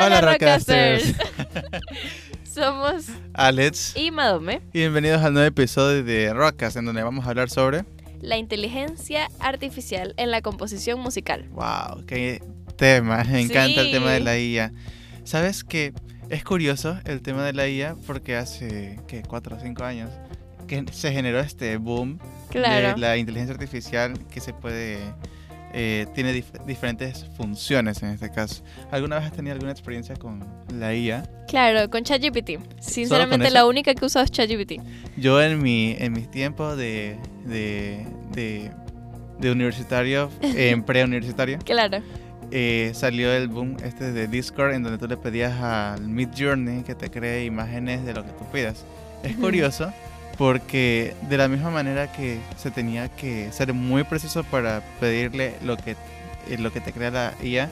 Hola, Rockcasters. Somos Alex y Madome. y bienvenidos al nuevo episodio de Rockcast en donde vamos a hablar sobre... La inteligencia artificial en la composición musical. ¡Wow! ¡Qué tema! Me encanta el tema de la IA. ¿Sabes que es curioso el tema de la IA? Porque hace, ¿qué? Cuatro o cinco años que se generó este boom Claro. de la inteligencia artificial que se puede... eh, tiene dif- diferentes funciones en este caso. ¿Alguna vez has tenido alguna experiencia con la IA? Claro, con ChatGPT. Sinceramente, la única que usado es ChatGPT. Yo en mi en mis tiempos de de, de, de universitario, en preuniversitario, Claro. eh, salió el boom este de Discord en donde tú le pedías al Mid Journey que te cree imágenes de lo que tú pidas. Es curioso porque de la misma manera que se tenía que ser muy preciso para pedirle lo que eh, lo que te crea la IA,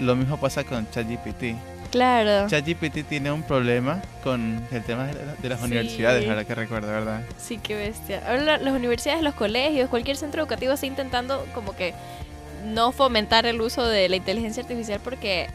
lo mismo pasa con ChatGPT. Claro. ChatGPT tiene un problema con el tema de, la- de las Sí. universidades, ahora que recuerdo, ¿verdad? Sí, qué bestia. Ahora la- las universidades, los colegios, cualquier centro educativo está intentando como que no fomentar el uso de la inteligencia artificial porque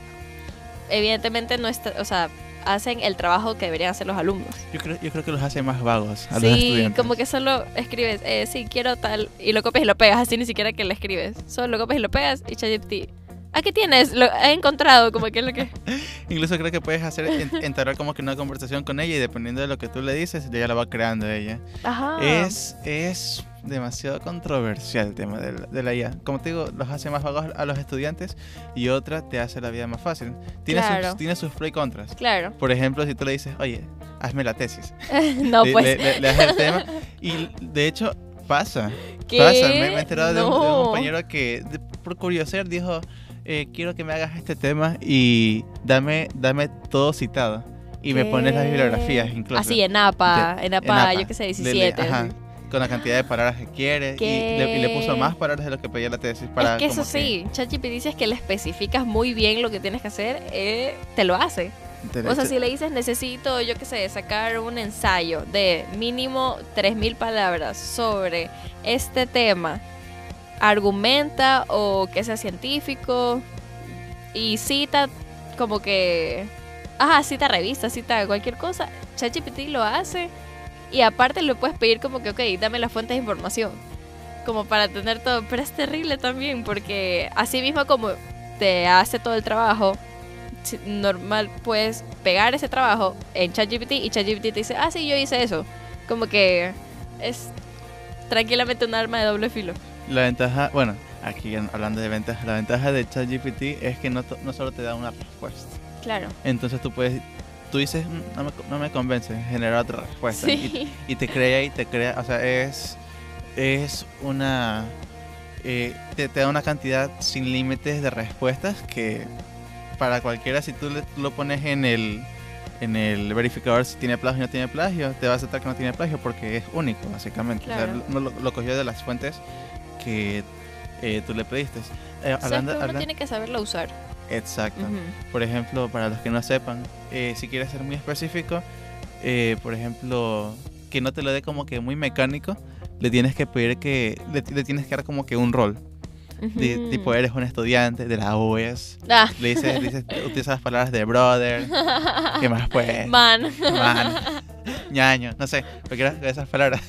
evidentemente no está, o sea, hacen el trabajo que deberían hacer los alumnos. Yo creo, yo creo que los hace más vagos a los Sí, estudiantes. como que solo escribes, eh, sí, quiero tal, y lo copias y lo pegas, así ni siquiera que lo escribes. Solo lo copias y lo pegas y ChatGPT. ¿A qué tienes? Lo he encontrado, como que es lo que... Incluso creo que puedes hacer en- entablar como que una conversación con ella y dependiendo de lo que tú le dices, ella la va creando ella. Ajá. Es, es demasiado controversial el tema de la, de la IA. Como te digo, los hace más vagos a los estudiantes y otra te hace la vida más fácil. Tiene, Claro. sus, tiene sus pros y contras. Claro. Por ejemplo, si tú le dices, oye, hazme la tesis. no, le, pues... le- le- le das el tema y de hecho pasa. ¿Qué? Pasa, me, me he enterado de, un, de un No. compañero que de- por curiosidad dijo, eh, quiero que me hagas este tema y dame, dame todo citado. Y me pones las ¿Qué? bibliografías incluso. Así, en APA, De- en APA, en APA. yo qué sé, Le- le- 17. ajá. Con la cantidad de palabras que quiere. Y le, y le puso más palabras de lo que pedía la tesis para es que eso como sí, ChatGPT dices que le especificas muy bien lo que tienes que hacer, eh, te lo hace. O sea, si le dices necesito, yo qué sé, sacar un ensayo de mínimo 3.000 palabras sobre este tema, argumenta o que sea científico y cita como que, ajá, cita revistas, cita cualquier cosa, ChatGPT lo hace y aparte le puedes pedir como que, ok, dame las fuentes de información, como para tener todo, pero es terrible también porque así mismo como te hace todo el trabajo, normal puedes pegar ese trabajo en ChatGPT y ChatGPT te dice, ah, sí, yo hice eso. Como que es tranquilamente un arma de doble filo. La ventaja, bueno, aquí hablando de ventajas, la ventaja de ChatGPT es que no, no solo te da una respuesta. Claro. Entonces tú puedes, tú dices, "Mm, no me, no me convence, generar otra respuesta. Y- Sí. y te crea y te crea, o sea, es, es una, eh, te, te da una cantidad sin límites de respuestas que para cualquiera, si tú, le- tú lo pones en el, en el verificador si tiene plagio o no tiene plagio, te va a aceptar que no tiene plagio porque es único, básicamente. O sea, Claro. lo, lo- cogió de las fuentes que eh, tú le pediste. Eh, O sea, hablando, uno hablan- tiene que saberlo usar. Exacto. Por ejemplo, para los que no sepan, eh, si quieres ser muy específico, eh, por ejemplo, que no te lo dé como que muy mecánico, le tienes que pedir que, le, le tienes que dar como que un rol. De- tipo, eres un estudiante de la UES, Ah. le dices, dices utilizas las palabras de brother, ¿qué más pues? Man. Man, ñaño, no sé, cualquiera de esas palabras.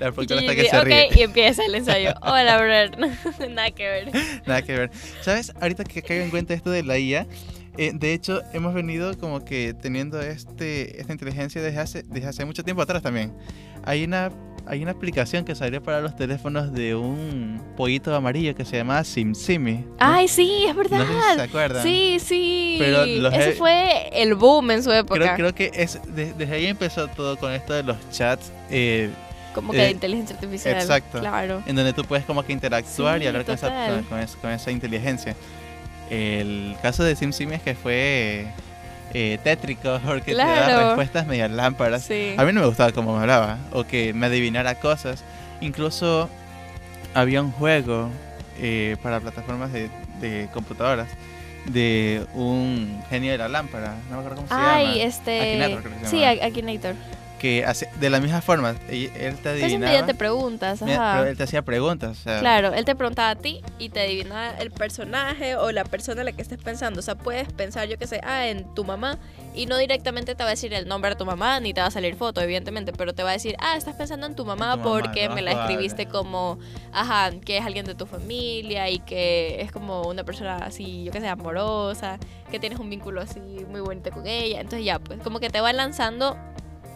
La está que se ríe. y empieza el ensayo. Hola, brother. Nada que ver. Nada que ver. ¿Sabes? Ahorita que caigo en cuenta esto de la IA, eh, de hecho, hemos venido como que teniendo este, esta inteligencia desde hace, desde hace mucho tiempo atrás también. Hay una, hay una aplicación que salió para los teléfonos de un pollito amarillo que se llama SimSimi. ¿no? Ay, sí, es verdad. No sé si se acuerdan. Sí, sí. Pero los Ese he- fue el boom en su época. Creo, creo que es, de- desde ahí empezó todo con esto de los chats, eh, Como que eh, de inteligencia artificial. exacto. Claro. en donde tú puedes como que interactuar Sí, y hablar con esa, con, con esa inteligencia. El caso de SimSimi es que fue eh, tétrico porque te da respuestas medio lámparas. Sí. A mí no me gustaba cómo me hablaba o que me adivinara cosas. Incluso había un juego eh, para plataformas de, de computadoras de un genio de la lámpara. No me acuerdo cómo se Ay, llama. este. Akinator creo que se sí, Akinator. Que hace, de la misma forma, él, él te adivinaba. preguntas, mira, ajá. pero él te hacía preguntas. o sea, Claro, él te preguntaba a ti y te adivinaba el personaje o la persona en la que estés pensando. O sea, puedes pensar, yo qué sé, ah, en tu mamá y no directamente te va a decir el nombre de tu mamá ni te va a salir foto, evidentemente, pero te va a decir, ah, estás pensando en tu mamá tu mamá, porque me la escribiste como, ajá, que es alguien de tu familia y que es como una persona así, yo qué sé, amorosa, que tienes un vínculo así muy bonito con ella. Entonces ya, pues como que te va lanzando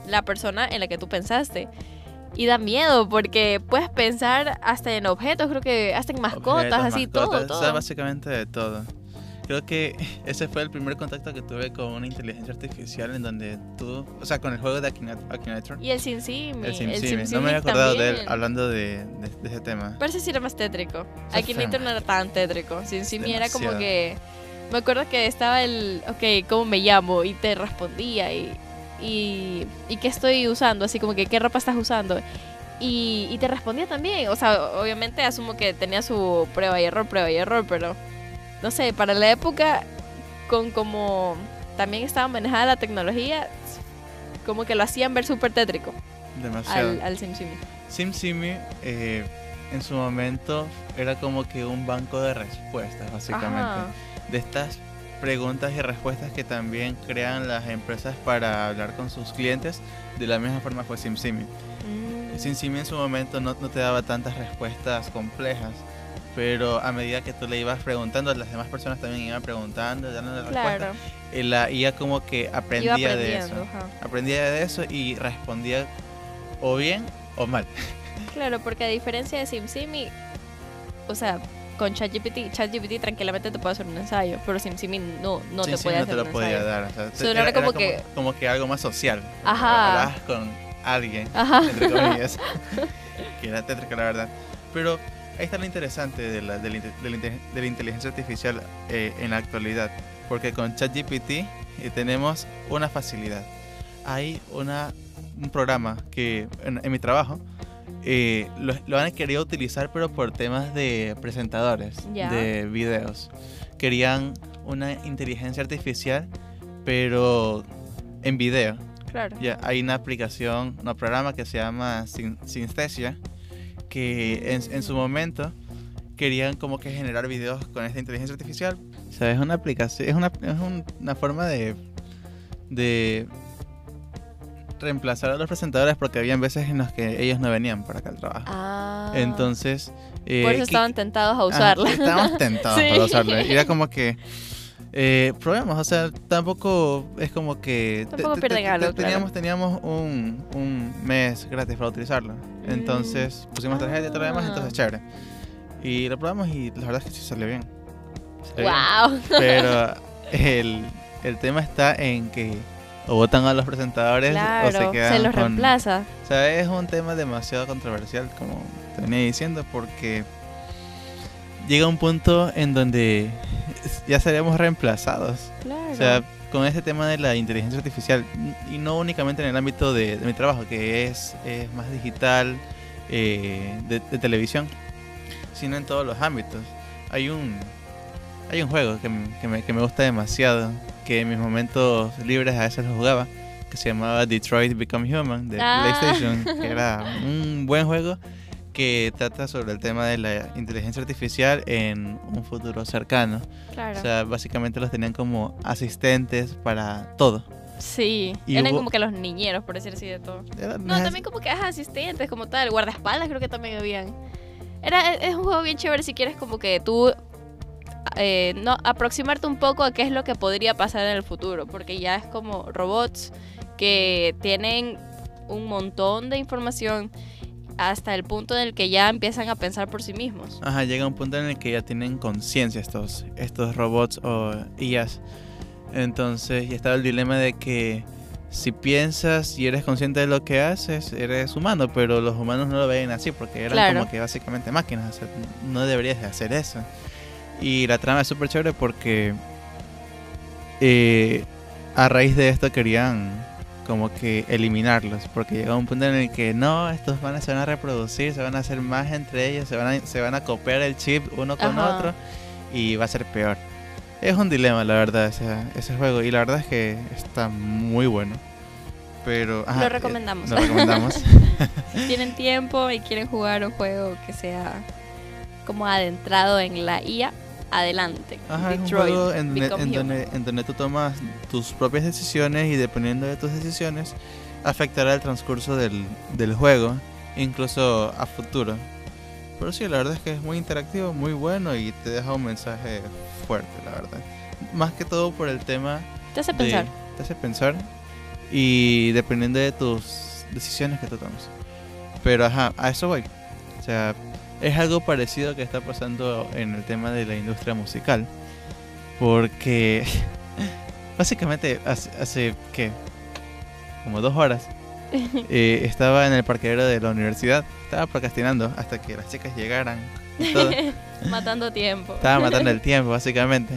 la persona en la que tú pensaste. Y da miedo porque puedes pensar hasta en objetos, creo que hasta en mascotas, objetos, así, mascotas, todo, o sea, todo. básicamente de todo. Creo que ese fue el primer contacto que tuve con una inteligencia artificial en donde tú, o sea, con el juego de Akina- Akinator, Y el SimSimi. el SimSimi. No me había acordado de él también. hablando de, de- de ese tema. Parece sí era más tétrico. Feo. no era tan tétrico. SimSimi era como que... Me acuerdo que estaba el... Ok, ¿cómo me llamo? Y te respondía y... Y, y qué estoy usando, así como que qué ropa estás usando. Y, y te respondía también. O sea, obviamente asumo que tenía su prueba y error, prueba y error, pero no sé, para la época, con como también estaba manejada la tecnología, como que lo hacían ver súper tétrico Demasiado. al, al SimSimi. SimSimi eh, en su momento era como que un banco de respuestas, básicamente. Ajá. De estas preguntas y respuestas que también crean las empresas para hablar con sus clientes. De la misma forma fue SimSimi. Mm. SimSimi en su momento no, no te daba tantas respuestas complejas. Pero a medida que tú le ibas preguntando, las demás personas también iban preguntando, dando la respuesta. Claro, Y la IA como que aprendía de eso. ajá. Aprendía de eso y respondía o bien o mal. Claro, porque a diferencia de SimSimi, o sea, con ChatGPT, ChatGPT tranquilamente te puede hacer un ensayo, pero SimSimi no, no te puede no hacer te un lo podía ensayo. dar. o sea, Solo era como que- como que algo más social. Ajá. Con alguien, Ajá. entre comillas, que era tétrico la verdad. Pero ahí está lo interesante de la, de la, de la de la inteligencia artificial eh, en la actualidad. Porque con ChatGPT eh, tenemos una facilidad. Hay una, un programa que en, en mi trabajo eh, lo, lo han querido utilizar, pero por temas de presentadores de videos. Querían una inteligencia artificial, pero en video. Claro. Ya hay una aplicación, un programa que se llama Synthesia, que en, en su momento querían como que generar videos con esta inteligencia artificial. O sea, es una aplicación, es una, es un- una forma de, de reemplazar a los presentadores porque habían veces en las que ellos no venían para acá al trabajo. Ah. Entonces, eh, por eso que- estaban tentados a usarla. estábamos tentados Sí. para usarlo. Y era como que. Eh, probemos, o sea, tampoco es como que. Tampoco pierden algo, te- claro. Teníamos, teníamos un, un mes gratis para utilizarlo. Entonces pusimos tarjeta y todo lo demás, Ah. entonces chévere. Y lo probamos y la verdad es que sí salió bien. Salió bien. wow. Pero el, el tema está en que o votan a los presentadores Claro, o se se, quedan los con, reemplaza. o sea, es un tema demasiado controversial, como te venía diciendo, porque llega un punto en donde ya seremos reemplazados. Claro. O sea, con este tema de la inteligencia artificial, y no únicamente en el ámbito de, de mi trabajo, que es, es más digital, eh, de, de televisión, sino en todos los ámbitos. Hay un, hay un juego que, que me, que me gusta demasiado, que en mis momentos libres a veces lo jugaba, que se llamaba Detroit Become Human de Ah. PlayStation, que era un buen juego que trata sobre el tema de la inteligencia artificial en un futuro cercano. claro. O sea, básicamente los tenían como asistentes para todo. sí. y Eran hubo- como que los niñeros, por decir así de todo. Era- No, también como que ajá, asistentes, como tal. Guardaespaldas creo que también habían. Era, es un juego bien chévere si quieres como que tú eh, no aproximarte un poco a qué es lo que podría pasar en el futuro, porque ya es como robots que tienen un montón de información hasta el punto en el que ya empiezan a pensar por sí mismos. Ajá, llega un punto en el que ya tienen conciencia estos, estos robots o IAs. Entonces, ya estaba el dilema de que si piensas y eres consciente de lo que haces, eres humano, pero los humanos no lo ven así porque eran Claro. como que básicamente máquinas. o sea, no deberías de hacer eso. Y la trama es súper chévere porque eh, a raíz de esto querían como que eliminarlos, porque llegó un punto en el que no, estos van a, se van a reproducir, se van a hacer más entre ellos, se van a, se van a copiar el chip uno con Ajá. otro y va a ser peor. Es un dilema, la verdad, ese, ese juego, y la verdad es que está muy bueno. Pero, ajá, Lo eh, recomendamos. lo recomendamos. Si tienen tiempo y quieren jugar un juego que sea como adentrado en la IA, adelante. Ajá, es un Detroit, juego en, donde- en donde, en donde tú tomas tus propias decisiones y dependiendo de tus decisiones afectará el transcurso del, del juego, incluso a futuro. Pero sí, la verdad es que es muy interactivo, muy bueno y te deja un mensaje fuerte, la verdad. Más que todo por el tema Te hace de- pensar. te hace pensar y dependiendo de tus decisiones que tú tomes. Pero ajá, a eso voy. O sea, es algo parecido que está pasando en el tema de la industria musical. Porque básicamente hace, hace ¿qué? Como dos horas eh, estaba en el parqueadero de la universidad. Estaba procrastinando hasta que las chicas llegaran. y todo. Matando tiempo. Estaba matando el tiempo, básicamente.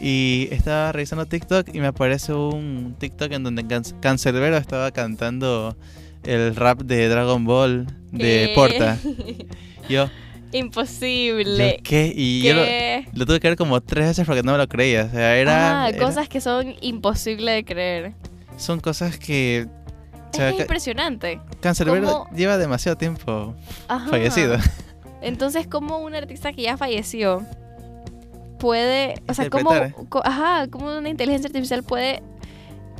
Y estaba revisando TikTok y me aparece un TikTok en donde Can- Cancerbero estaba cantando el rap de Dragon Ball de ¿Qué? Porta. Yo, yo, Imposible. ¿qué? Y yo lo, tuve que ver como tres veces porque no me lo creía. O sea, era. ah, era- cosas que son imposibles de creer. son cosas que. O Es sea, impresionante. Cancerbero lleva demasiado tiempo Ajá. fallecido. Entonces, ¿cómo un artista que ya falleció puede, o sea, cómo, ajá, cómo una inteligencia artificial puede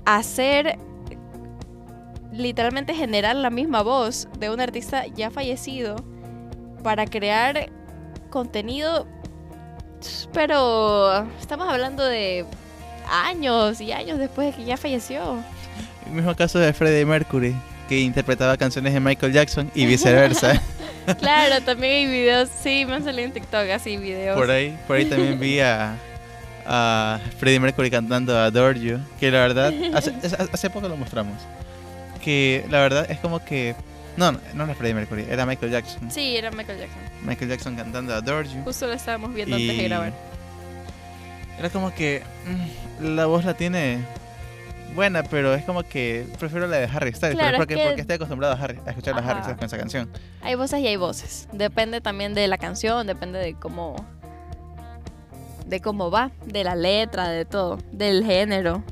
hacer literalmente generar la misma voz de un artista ya fallecido para crear contenido, pero estamos hablando de años y años después de que ya falleció. El mismo caso de Freddie Mercury, que interpretaba canciones de Michael Jackson y viceversa. Claro, también hay videos, sí, me han salido en TikTok así videos. Por ahí, por ahí también vi a, a Freddie Mercury cantando Adore You, que la verdad, hace, hace poco lo mostramos, que la verdad es como que, no, no, no era Freddie Mercury, era Michael Jackson, Sí, era Michael Jackson. Michael Jackson cantando Adore You, Justo lo estábamos viendo antes de grabar. era como que mm, la voz la tiene buena, pero es como que prefiero la de Harry Styles, Claro, pero es porque, que- porque estoy acostumbrado a, Harry- a escuchar a Harry Ajá. Styles con esa canción. Hay voces y hay voces. Depende también de la canción, depende de cómo. de cómo va, de la letra, de todo, del género.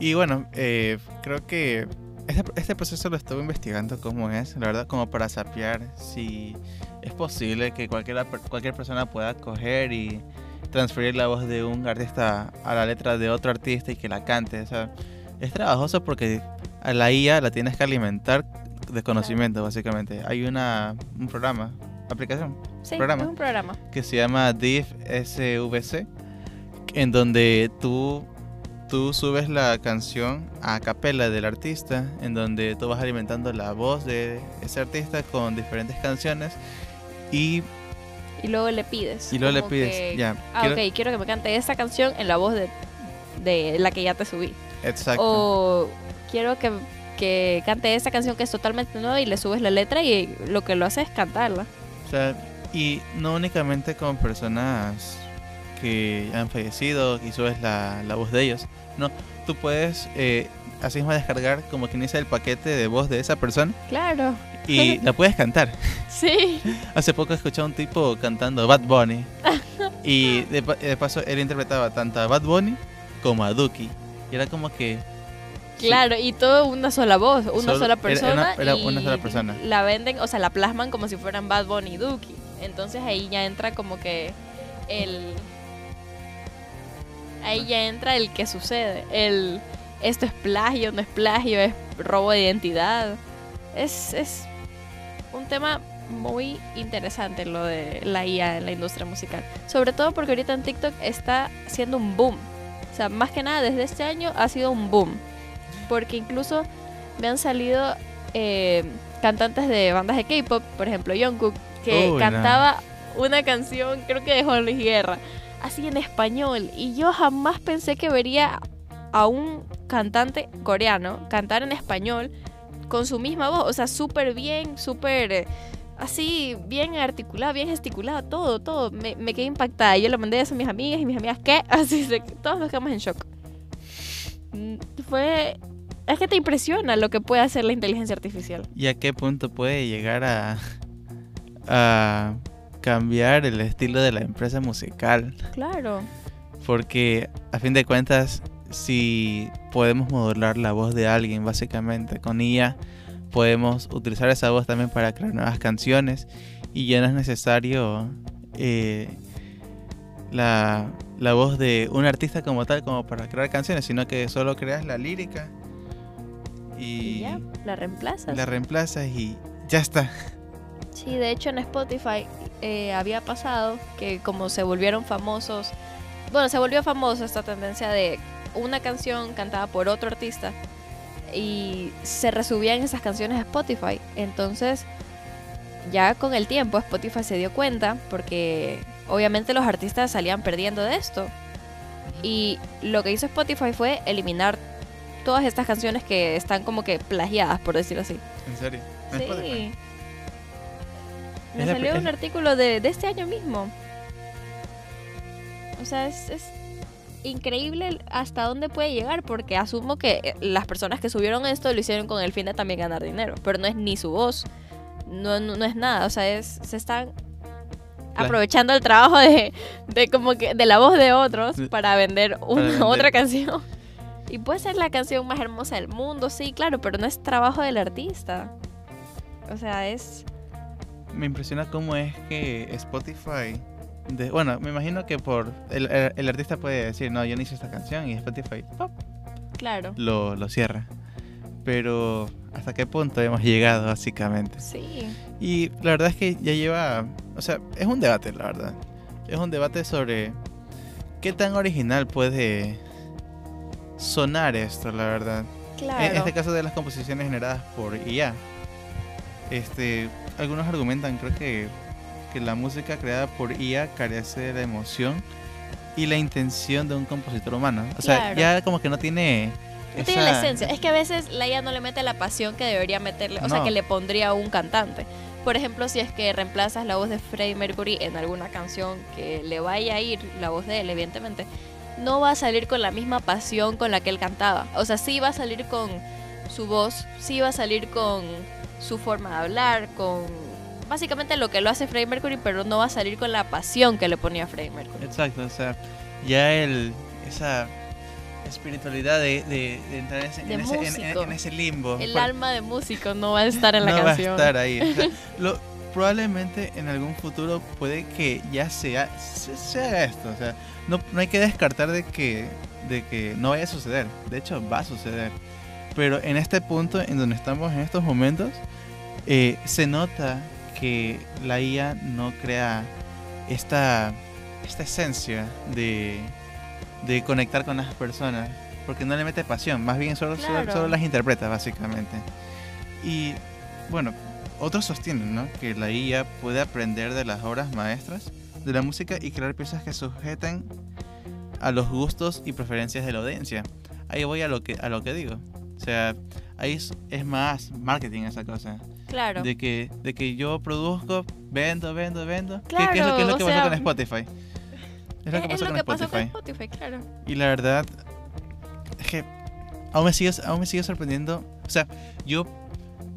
Y bueno, eh, creo que este, este proceso lo estuve investigando cómo es, la verdad, como para sapear si es posible que cualquiera, per- cualquier persona pueda coger y transferir la voz de un artista a la letra de otro artista y que la cante. O sea, es trabajoso porque a la IA la tienes que alimentar de conocimiento, básicamente. Hay una, un programa, aplicación, Sí, Programa. es un programa. que se llama Div SVC, en donde tú, tú subes la canción a capela del artista, en donde tú vas alimentando la voz de ese artista con diferentes canciones y, Y luego le pides. y luego le pides, que, ya, Ah, quiero- ok, quiero que me cante esta canción en la voz de, de la que ya te subí. exacto. O quiero que, que cante esta canción que es totalmente nueva y le subes la letra y lo que lo hace es cantarla. O sea, y no únicamente con personas que han fallecido y subes la, la voz de ellos, no, tú puedes eh, así mismo descargar como que inicia el paquete de voz de esa persona Claro. y la puedes cantar. Sí. Hace poco escuché a un tipo cantando Bad Bunny. y de, de paso él interpretaba tanto a Bad Bunny como a Duki. Y era como que. sí, Claro, y todo una sola voz, una Solo- sola persona. era- era y una sola persona. La venden, o sea, la plasman como si fueran Bad Bunny y Duki. Entonces ahí ya entra como que el. Ahí ya entra el que sucede. El. Esto es plagio, no es plagio, es robo de identidad. Es, es un tema muy interesante lo de la IA en la industria musical. Sobre todo porque ahorita en TikTok está siendo un boom. O sea, más que nada desde este año ha sido un boom. Porque incluso me han salido eh, cantantes de bandas de K-pop, por ejemplo Jungkook, que no. cantaba una canción, creo que de Juan Luis Guerra, así en español. Y yo jamás pensé que vería a un cantante coreano cantar en español con su misma voz. O sea, súper bien, súper eh, así, bien articulado, bien gesticulado, todo, todo. Me, quedé impactada. Yo le mandé a mis amigas y mis amigas, ¿qué? Así, se, todos nos quedamos en shock. Mm, Fue... Es que te impresiona lo que puede hacer la inteligencia artificial. ¿Y a qué punto puede llegar a. a cambiar el estilo de la empresa musical? Claro. Porque a fin de cuentas, si podemos modular la voz de alguien, básicamente. Con IA podemos utilizar esa voz también para crear nuevas canciones y ya no es necesario eh, la, la voz de un artista como tal como para crear canciones, sino que solo creas la lírica y, Y ya, la reemplazas. la reemplazas y ya está. Sí, de hecho en Spotify eh, había pasado que como se volvieron famosos, bueno, se volvió famosa esta tendencia de una canción cantada por otro artista y se resubían esas canciones a Spotify. Entonces, ya con el tiempo Spotify se dio cuenta porque obviamente los artistas salían perdiendo de esto. Y lo que hizo Spotify fue eliminar todas estas canciones que están como que plagiadas, por decirlo así. En serio. En Spotify. Me Es salió un artículo de, de este año mismo. O sea, es, es increíble hasta dónde puede llegar, porque asumo que eh, las personas que subieron esto lo hicieron con el fin de también ganar dinero, pero no es ni su voz, no, no, no es nada, o sea, es, se están aprovechando el trabajo de, de como que de la voz de otros para vender una vender. otra canción. Y puede ser la canción más hermosa del mundo, sí, claro, pero no es trabajo del artista. O sea, es Me impresiona cómo es que Spotify. de- bueno, me imagino que por. El, el- el artista puede decir, no, yo no hice esta canción y Spotify ¡pop! claro. lo, lo cierra. Pero, ¿hasta qué punto hemos llegado, básicamente? Sí. Y la verdad es que ya lleva. O sea, es un debate, la verdad. Es un debate sobre qué tan original puede sonar esto, la verdad. Claro. En este caso de las composiciones generadas por IA. Este, algunos argumentan, creo que, que la música creada por IA carece de la emoción y la intención de un compositor humano. O sea, Claro. ya como que no tiene. No tiene la esencia. Es que a veces la IA no le mete la pasión que debería meterle, o sea, que le pondría a un cantante. Por ejemplo, si es que reemplazas la voz de Freddie Mercury en alguna canción que le vaya a ir la voz de él, evidentemente, no va a salir con la misma pasión con la que él cantaba. O sea, sí va a salir con su voz, sí va a salir con su forma de hablar, con básicamente lo que lo hace Freddie Mercury, pero no va a salir con la pasión que le ponía Freddie Mercury. Exacto, o sea, ya el, esa espiritualidad de, de- de entrar en ese, De en ese- en- ese limbo. El por- alma de músico no va a estar en la no canción. va a estar ahí. o sea, lo- probablemente en algún futuro puede que ya sea, esto. O sea, no, no hay que descartar de que, de que no vaya a suceder. De hecho, va a suceder. Pero en este punto, en donde estamos en estos momentos, eh, se nota que la IA no crea esta, esta esencia de, de conectar con las personas. Porque no le mete pasión, más bien solo, solo- Claro. solo las interpreta, básicamente. Y bueno, otros sostienen ¿no? que la IA puede aprender de las obras maestras de la música y crear piezas que sujeten a los gustos y preferencias de la audiencia. Ahí voy a lo que, a lo que digo. O sea, ahí es, es más marketing esa cosa. Claro. De que, de que yo produzco, vendo, vendo, vendo. ¿Qué- ¿Qué, es lo, Claro, qué es lo que pasó sea, con Spotify? Es lo que Es- pasó es con lo que pasó con Spotify. Spotify, claro. Y la verdad es que aún me sigue, aún me sigue sorprendiendo. O sea, yo,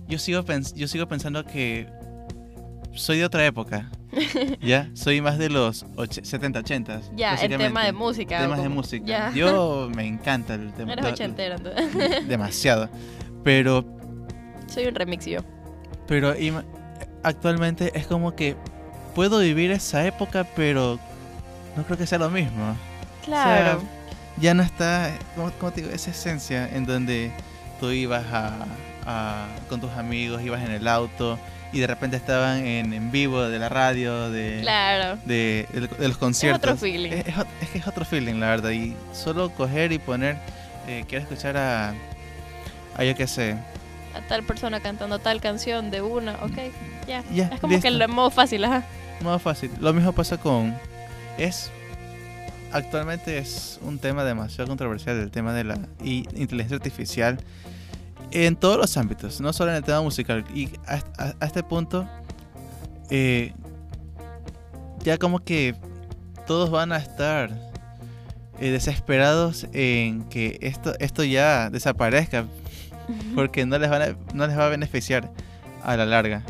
yo, sigo, pens- yo sigo pensando que soy de otra época. ¿Ya? Soy más de los och- 70, 80. Ya, el tema de música. Temas de música. Ya. Yo me encanta el tema. Eres ochentero, entonces. Demasiado. Pero, Soy un remix yo. pero actualmente es como que puedo vivir esa época, pero no creo que sea lo mismo. Claro. ya no está, como, como te digo, esa esencia en donde tú ibas a, a- con tus amigos, ibas en el auto y de repente estaban en, en vivo de la radio, de, claro. de, de- de los conciertos. otro feeling. Es, es es que es otro feeling, la verdad. Y solo coger y poner, eh, quiero escuchar a, a yo qué sé. A tal persona cantando tal canción de una, ok, ya. Ya, Es como que lo modo fácil, ajá. Más fácil. Lo mismo pasa con. Es. Actualmente es un tema demasiado controversial el tema de la inteligencia artificial en todos los ámbitos, no solo en el tema musical. Y a, a- a este punto, eh, ya como que todos van a estar eh, desesperados en que esto, esto ya desaparezca, porque no les, van a- no les va a beneficiar a la larga.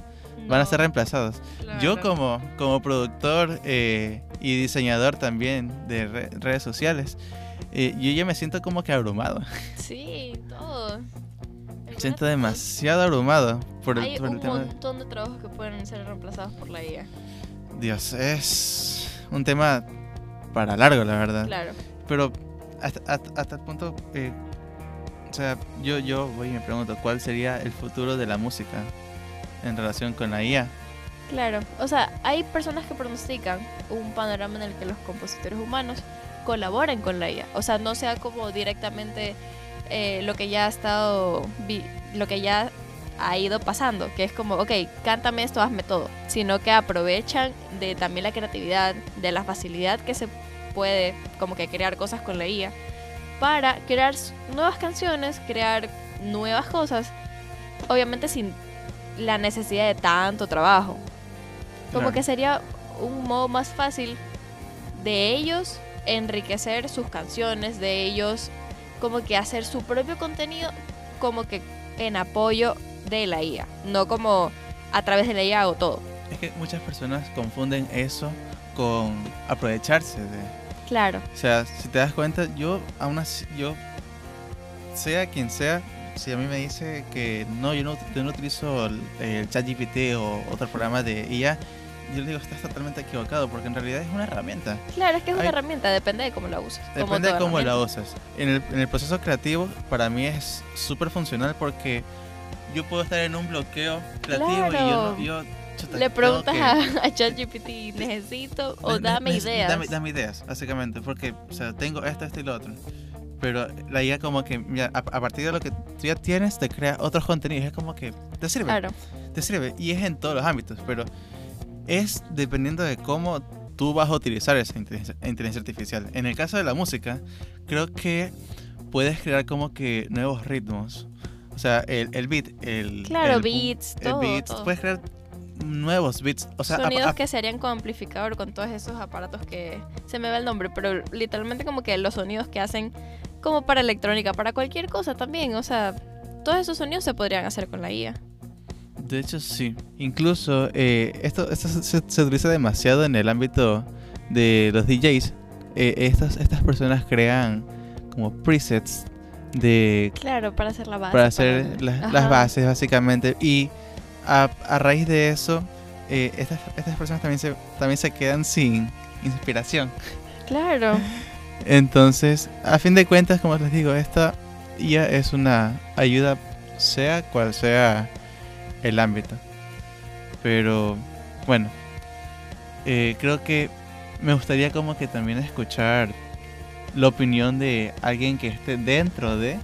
Van a ser reemplazados. Yo como, como productor eh, y diseñador también de re- redes sociales, yo ya me siento como que abrumado. Sí, todo. Me siento demasiado abrumado por el, Hay por el un tema. montón de trabajos que pueden ser reemplazados por la IA. Dios, es un tema para largo, la verdad. Claro. Pero hasta, hasta, hasta el punto, eh, o sea, yo, yo voy y me pregunto, ¿cuál sería el futuro de la música en relación con la IA? Claro, o sea, hay personas que pronostican un panorama en el que los compositores humanos colaboren con la IA. O sea, no sea como directamente eh, lo que ya ha estado, lo que ya ha ido pasando, que es como, ok, cántame esto, hazme todo, sino que aprovechan de también la creatividad, de la facilidad que se puede como que crear cosas con la IA para crear nuevas canciones, crear nuevas cosas, obviamente sin la necesidad de tanto trabajo. Como que sería un modo más fácil de ellos enriquecer sus canciones, de ellos como que hacer su propio contenido como que en apoyo de la IA, no como a través de la IA hago todo. Es que muchas personas confunden eso con aprovecharse de... Claro, O sea, si te das cuenta, yo aún así, yo, sea quien sea, si a mí me dice que no, yo no, yo no utilizo el, el ChatGPT o otro programa de IA, yo le digo, estás totalmente equivocado, porque en realidad es una herramienta. claro, es que es una Hay- herramienta, depende de cómo la uses. Depende de cómo la usas. En el, en el proceso creativo, para mí es súper funcional porque yo puedo estar en un bloqueo creativo y yo, Claro. no, yo chuta, Le preguntas que- a, ChatGPT, necesito o dame ideas. Dame, dame ideas, básicamente, porque, o sea, tengo esto, esto y lo otro. Pero la IA como que, mira, a, a partir de lo que tú ya tienes, te crea otros contenidos. Es como que te sirve, Claro, te sirve. Y es en todos los ámbitos, pero es dependiendo de cómo tú vas a utilizar esa inteligencia, artificial. En el caso de la música, creo que puedes crear como que nuevos ritmos. O sea, el, el beat, el... claro, el- beats, el todo, beats, todo. puedes crear nuevos beats. O sea, Sonidos a- que se harían con amplificador, con todos esos aparatos que se me va el nombre, pero literalmente como que los sonidos que hacen como para electrónica, para cualquier cosa también, o sea, todos esos sonidos se podrían hacer con la IA. De hecho, sí. Incluso eh, esto, esto se, utiliza demasiado en el ámbito de los DJs. Eh, estas, estas personas crean como presets de Claro, para hacer la base. para hacer para- las, bases básicamente y a, a raíz de eso eh, estas, estas personas también se, también se quedan sin inspiración. Claro, Entonces, a fin de cuentas, como les digo, esta ya es una ayuda sea cual sea el ámbito. Pero bueno, eh, creo que me gustaría como que también escuchar la opinión de alguien que esté dentro de,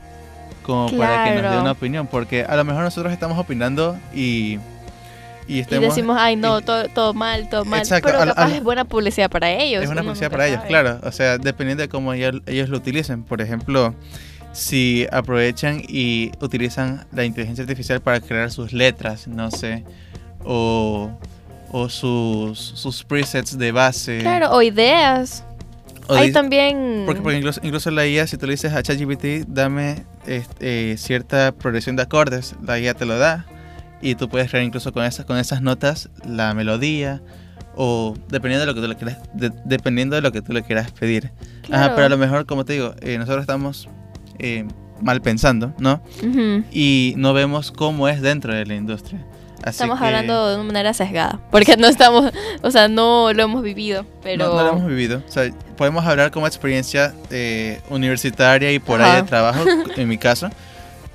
como para que nos dé una opinión, porque a lo mejor nosotros estamos opinando y, y decimos, ay no, y- todo, todo mal, todo mal, Exacto, pero a la- a capaz la- es buena publicidad para ellos. Es uno publicidad para ellos, claro. O sea, dependiendo de cómo ellos, ellos lo utilicen. Por ejemplo, si aprovechan y utilizan la inteligencia artificial para crear sus letras, no sé, o, o sus, sus presets de base. Claro, o ideas. o Hay también... porque, porque incluso, incluso la IA, si tú le dices a ChatGPT, dame este, eh, cierta progresión de acordes, la IA te lo da. Y tú puedes crear incluso con esas, con esas notas la melodía. O dependiendo de lo que tú le quieras, de- dependiendo de lo que tú le quieras pedir. Ajá, claro. pero a lo mejor, como te digo, eh, nosotros estamos eh, mal pensando, ¿no? Y no vemos cómo es dentro de la industria. Así Estamos que hablando de una manera sesgada, porque no estamos, o sea, no lo hemos vivido, pero... No, no lo hemos vivido. O sea, podemos hablar como experiencia eh, universitaria y por ahí de trabajo, en mi caso,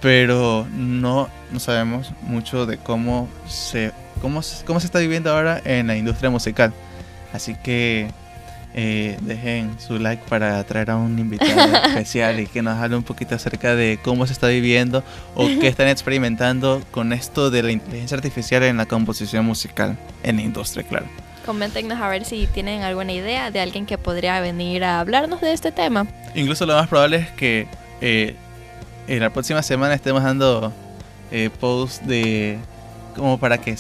pero no, no sabemos mucho de cómo se, cómo, cómo se está viviendo ahora en la industria musical. Así que eh, dejen su like para traer a un invitado especial y que nos hable un poquito acerca de cómo se está viviendo o qué están experimentando con esto de la inteligencia artificial en la composición musical, en la industria, claro. Coméntenos a ver si tienen alguna idea de alguien que podría venir a hablarnos de este tema. Incluso lo más probable es que eh, en la próxima semana estemos dando eh, posts de como para que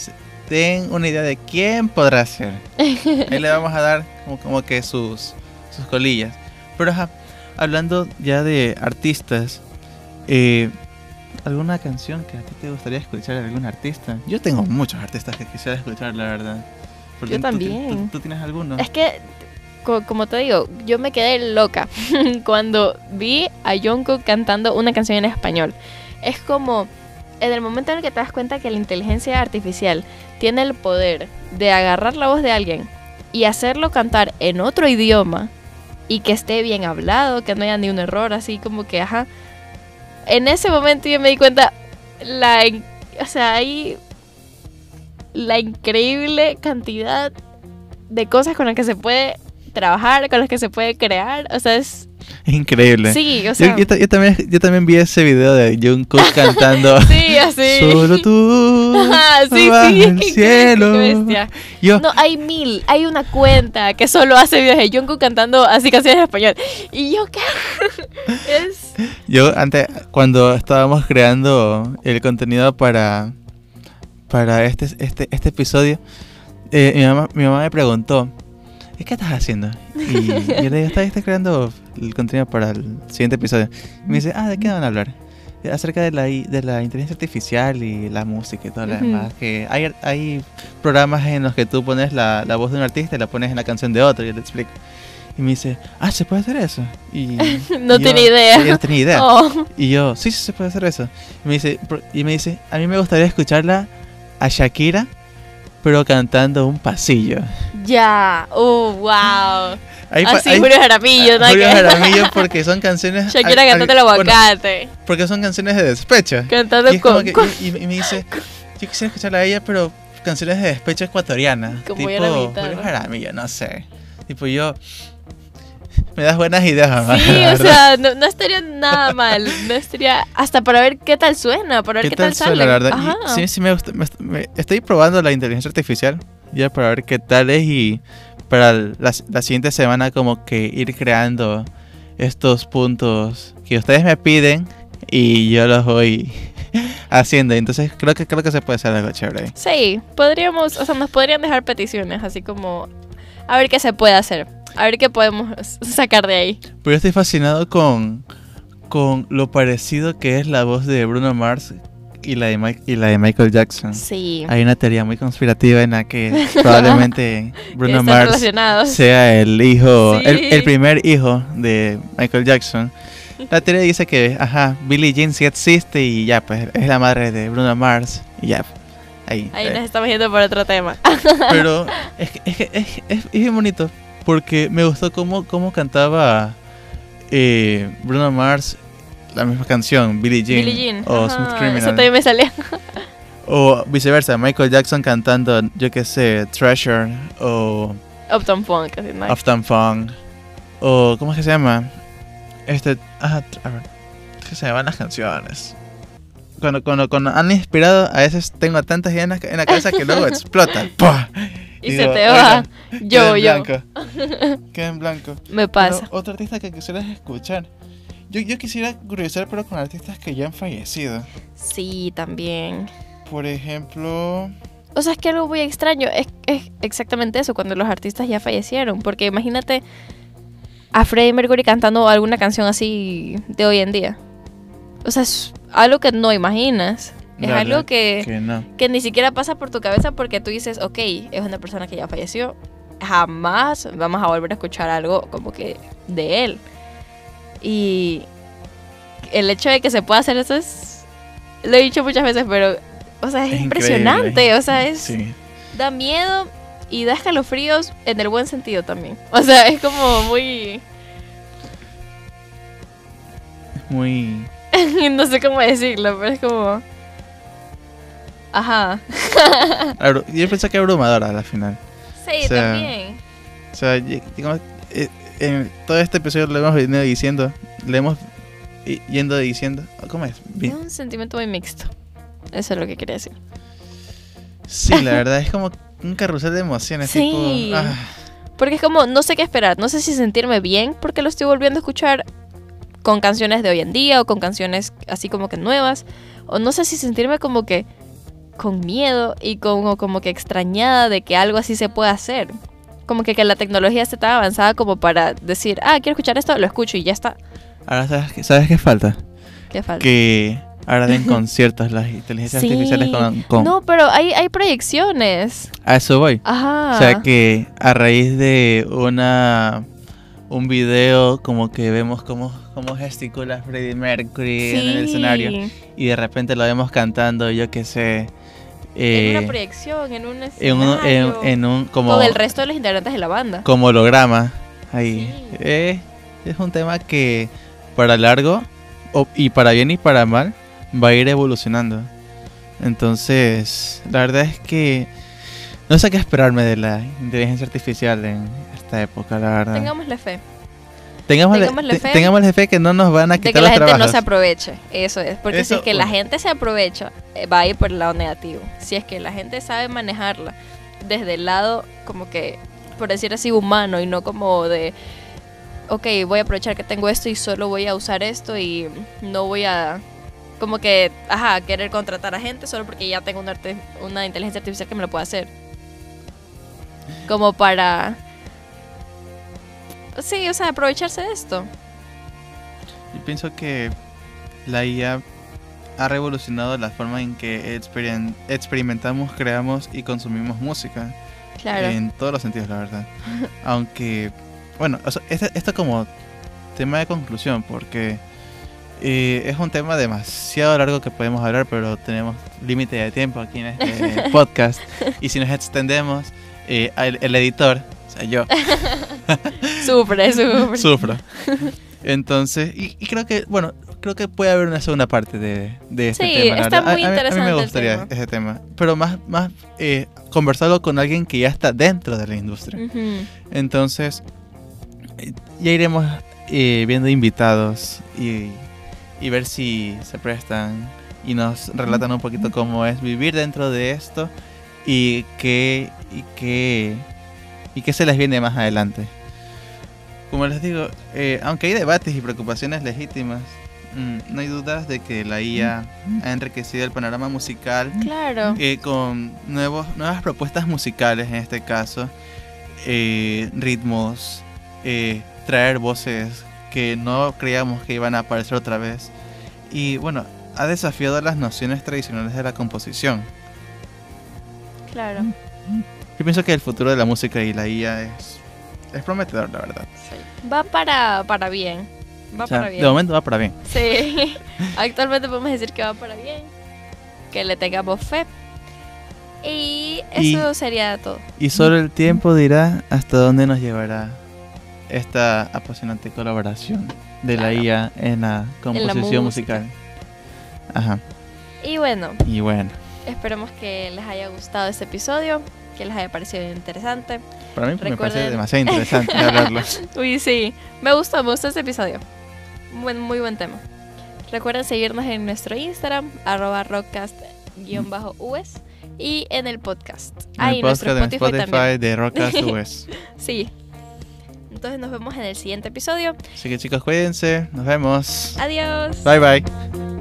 den una idea de quién podrá ser. Ahí le vamos a dar como, como que sus, sus colillas. Pero ajá, hablando ya de artistas, eh, ¿alguna canción que a ti te gustaría escuchar de algún artista? Yo tengo muchos artistas que quisiera escuchar, la verdad. ¿Por Yo qué tú también. ¿Tú, tú tienes alguno? Es que co- como te digo, yo me quedé loca cuando vi a Jungkook cantando una canción en español. Es como en el momento en el que te das cuenta que la inteligencia artificial tiene el poder de agarrar la voz de alguien y hacerlo cantar en otro idioma y que esté bien hablado, que no haya ni un error, así como que, ajá. En ese momento yo me di cuenta la, o sea, la increíble cantidad de cosas con las que se puede trabajar, con las que se puede crear, o sea, es Increíble. sí, o Yo, sea, yo ta- yo también, yo también vi ese video de Jungkook cantando sí, así. Solo tú Ajá, sí, sí, el cielo. qué bestia. Yo, No, hay mil. Hay una cuenta que solo hace videos de Jungkook cantando así canciones en español. Y yo, ¿qué? es... yo antes, cuando estábamos creando el contenido para, para este, este, este episodio, eh, mi, mamá, mi mamá me preguntó, "¿Y ¿qué estás haciendo? Y yo le digo, "Estoy- estoy creando el contenido para el siguiente episodio. Y me dice, ah, ¿de qué van a hablar? Acerca de la, de la inteligencia artificial y la música y todo lo Ujú. demás. Que hay, hay programas en los que tú pones la, la voz de un artista y la pones en la canción de otro. Y yo le explico. Y me dice, ah, ¿se puede hacer eso? Y, No yo- tenía idea. yo no tenía idea. Oh, Y yo, sí, sí se puede hacer eso. Y me dice, "Por- y me dice, a mí me gustaría escucharla a Shakira, pero cantando un pasillo. ya. Oh, wow. Ahí pa- Así, ahí- Julio Jaramillo, ¿no? Julio Jaramillo porque son canciones... Shakira cantando el bueno, aguacate. porque son canciones de despecho. cantando Y, con... que- con- y- y me dice, yo quisiera escucharla a ella, pero canciones de despecho ecuatoriana. Como tipo Yaramita, Julio. Jaramillo, no sé. Tipo yo... Me das buenas ideas, mamá. Sí, o sea, no, no estaría nada mal. No estaría... Hasta para ver qué tal suena, para ver ¿Qué qué, tal tal, suena, sale. la verdad? Y Ajá. sí, sí me gusta. me- me- estoy probando la inteligencia artificial ya para ver qué tal es y para la, la siguiente semana como que ir creando estos puntos que ustedes me piden y yo los voy haciendo. Entonces creo que creo que se puede hacer algo chévere. Sí, podríamos, o sea, nos podrían dejar peticiones, así como a ver qué se puede hacer, a ver qué podemos sacar de ahí. Pero yo estoy fascinado con, con lo parecido que es la voz de Bruno Mars y la de, Mike- y la de Michael Jackson. Sí, Hay una teoría muy conspirativa en la que probablemente Bruno Mars sea el hijo, Sí. el, el primer hijo de Michael Jackson. La teoría dice que, ajá, Billie Jean sí existe y ya, pues es la madre de Bruno Mars y ya, ahí. Ahí eh. nos estamos yendo por otro tema. Pero es que es, que es, es- es bien bonito porque me gustó cómo, cómo cantaba eh, Bruno Mars la misma canción, Billie Jean, Billie Jean. o ajá, Smooth Eso Criminal. también me salía. O viceversa, Michael Jackson cantando, yo qué sé, Treasure o Uptown Funk. Uptown Funk. O, ¿cómo es que se llama? Este. Ah, a ver. que se van las canciones. Cuando, cuando, cuando han inspirado, a veces tengo tantas ideas en la, cabeza que luego explota. ¡Pua! Y digo, se te va. "Oigan, Yo, yo. blanco. Queda en blanco. Me Pero pasa. otro artista que quisieras escuchar. Yo, yo quisiera curiosar, pero con artistas que ya han fallecido. Sí, también. Por ejemplo. O sea, es que algo muy extraño es, es exactamente eso, cuando los artistas ya fallecieron. Porque imagínate a Freddie Mercury cantando alguna canción así de hoy en día. O sea, es algo que no imaginas. Es algo que, Que no. que ni siquiera pasa por tu cabeza porque tú dices, ok, es una persona que ya falleció. Jamás vamos a volver a escuchar algo como que de él. Y el hecho de que se pueda hacer eso es... Lo he dicho muchas veces, pero... O sea, es, Es impresionante. O sea, es Sí. da miedo y da escalofríos en el buen sentido también. O sea, es como muy... Muy. no sé cómo decirlo, pero es como... Ajá. Yo pensé que abrumadora a la final. Sí, O sea, también. O sea, digamos, eh, en todo este episodio lo hemos venido diciendo, le hemos yendo diciendo, ¿cómo es? Es un sentimiento muy mixto. Eso es lo que quería decir. Sí, la verdad es como un carrusel de emociones. Sí. Tipo, ah, Porque es como, no sé qué esperar. No sé si sentirme bien porque lo estoy volviendo a escuchar con canciones de hoy en día o con canciones así como que nuevas. O no sé si sentirme como que con miedo y como, como que extrañada de que algo así se pueda hacer. Como que, que la tecnología esté tan avanzada como para decir, ah, quiero escuchar esto, lo escucho y ya está. ahora sabes, qué- ¿sabes qué falta? ¿Qué falta? Que ahora den conciertos las inteligencias Sí. artificiales con, con- No, pero hay, hay proyecciones. A eso voy. Ajá. O sea que a raíz de una un video como que vemos cómo, cómo gesticula Freddie Mercury en el escenario y de repente lo vemos cantando, yo qué sé, En eh, una proyección, en un en un, en, escenario. en un como, Con el resto de los integrantes de la banda. como holograma ahí. Sí. Eh, es un tema que para largo y para bien y para mal va a ir evolucionando. Entonces, la verdad es que no sé qué esperarme de la inteligencia artificial en esta época, la verdad. Tengámosle fe. Tengámosle, tengámosle te- fe. tengámosle fe que no nos van a De que quitar la los gente no se aproveche. Eso es. Porque si es que la gente se aprovecha, eh, va a ir por el lado negativo. Si es que la gente sabe manejarla desde el lado, como que, por decir así, humano y no como de. Ok, voy a aprovechar que tengo esto y solo voy a usar esto y no voy a. Como que, ajá, querer contratar a gente solo porque ya tengo una, arte- una inteligencia artificial que me lo puede hacer. Como para. Sí, o sea, aprovecharse de esto. Yo pienso que la IA ha revolucionado la forma en que experimentamos, creamos y consumimos música. Claro. En todos los sentidos, la verdad. Aunque, bueno, o sea, este- esto como tema de conclusión, porque eh, es un tema demasiado largo que podemos hablar, pero tenemos límite de tiempo aquí en este podcast. Y si nos extendemos, eh, el, el editor, o sea, yo, Sufre, sufre. sufro. Entonces, y, y creo que, bueno, creo que puede haber una segunda parte de, de este Sí, tema. la está. A- muy a, mí- A, interesante mí me gustaría tema. ese tema. Pero más, más eh, conversarlo con alguien que ya está dentro de la industria. Entonces, eh, ya iremos eh, viendo invitados y, y ver si se prestan y nos relatan un poquito cómo es vivir dentro de esto y qué, y qué, y qué se les viene más adelante. Como les digo, eh, aunque hay debates y preocupaciones legítimas, mm, no hay dudas de que la IA ha enriquecido el panorama musical Claro. eh, con nuevos, nuevas propuestas musicales en este caso, eh, ritmos, traer voces que no creíamos que iban a aparecer otra vez. Y bueno, ha desafiado las nociones tradicionales de la composición. Claro. Yo pienso que el futuro de la música y la IA es, es prometedor, la verdad. Va para, para bien. Va O sea, para bien. de momento va para bien. Sí. Actualmente podemos decir que va para bien. Que le tengamos fe. Y Y- eso sería todo. Y solo el tiempo dirá hasta dónde nos llevará esta apasionante colaboración de la. IA en la composición musical. Ajá. Y bueno, Y bueno, esperemos que les haya gustado este episodio. Que les haya parecido interesante. para mí me parece demasiado interesante hablarlo. Uy, sí. Me gustó, me gustó este episodio. Buen, muy buen tema. Recuerden seguirnos en nuestro Instagram, arroba rockcast-us y en el podcast. En Ah, el y nuestro podcast en Spotify, Spotify también. de Rockcast US. Sí. Entonces nos vemos en el siguiente episodio. Así que chicos, cuídense. Nos vemos. Adiós. Bye bye.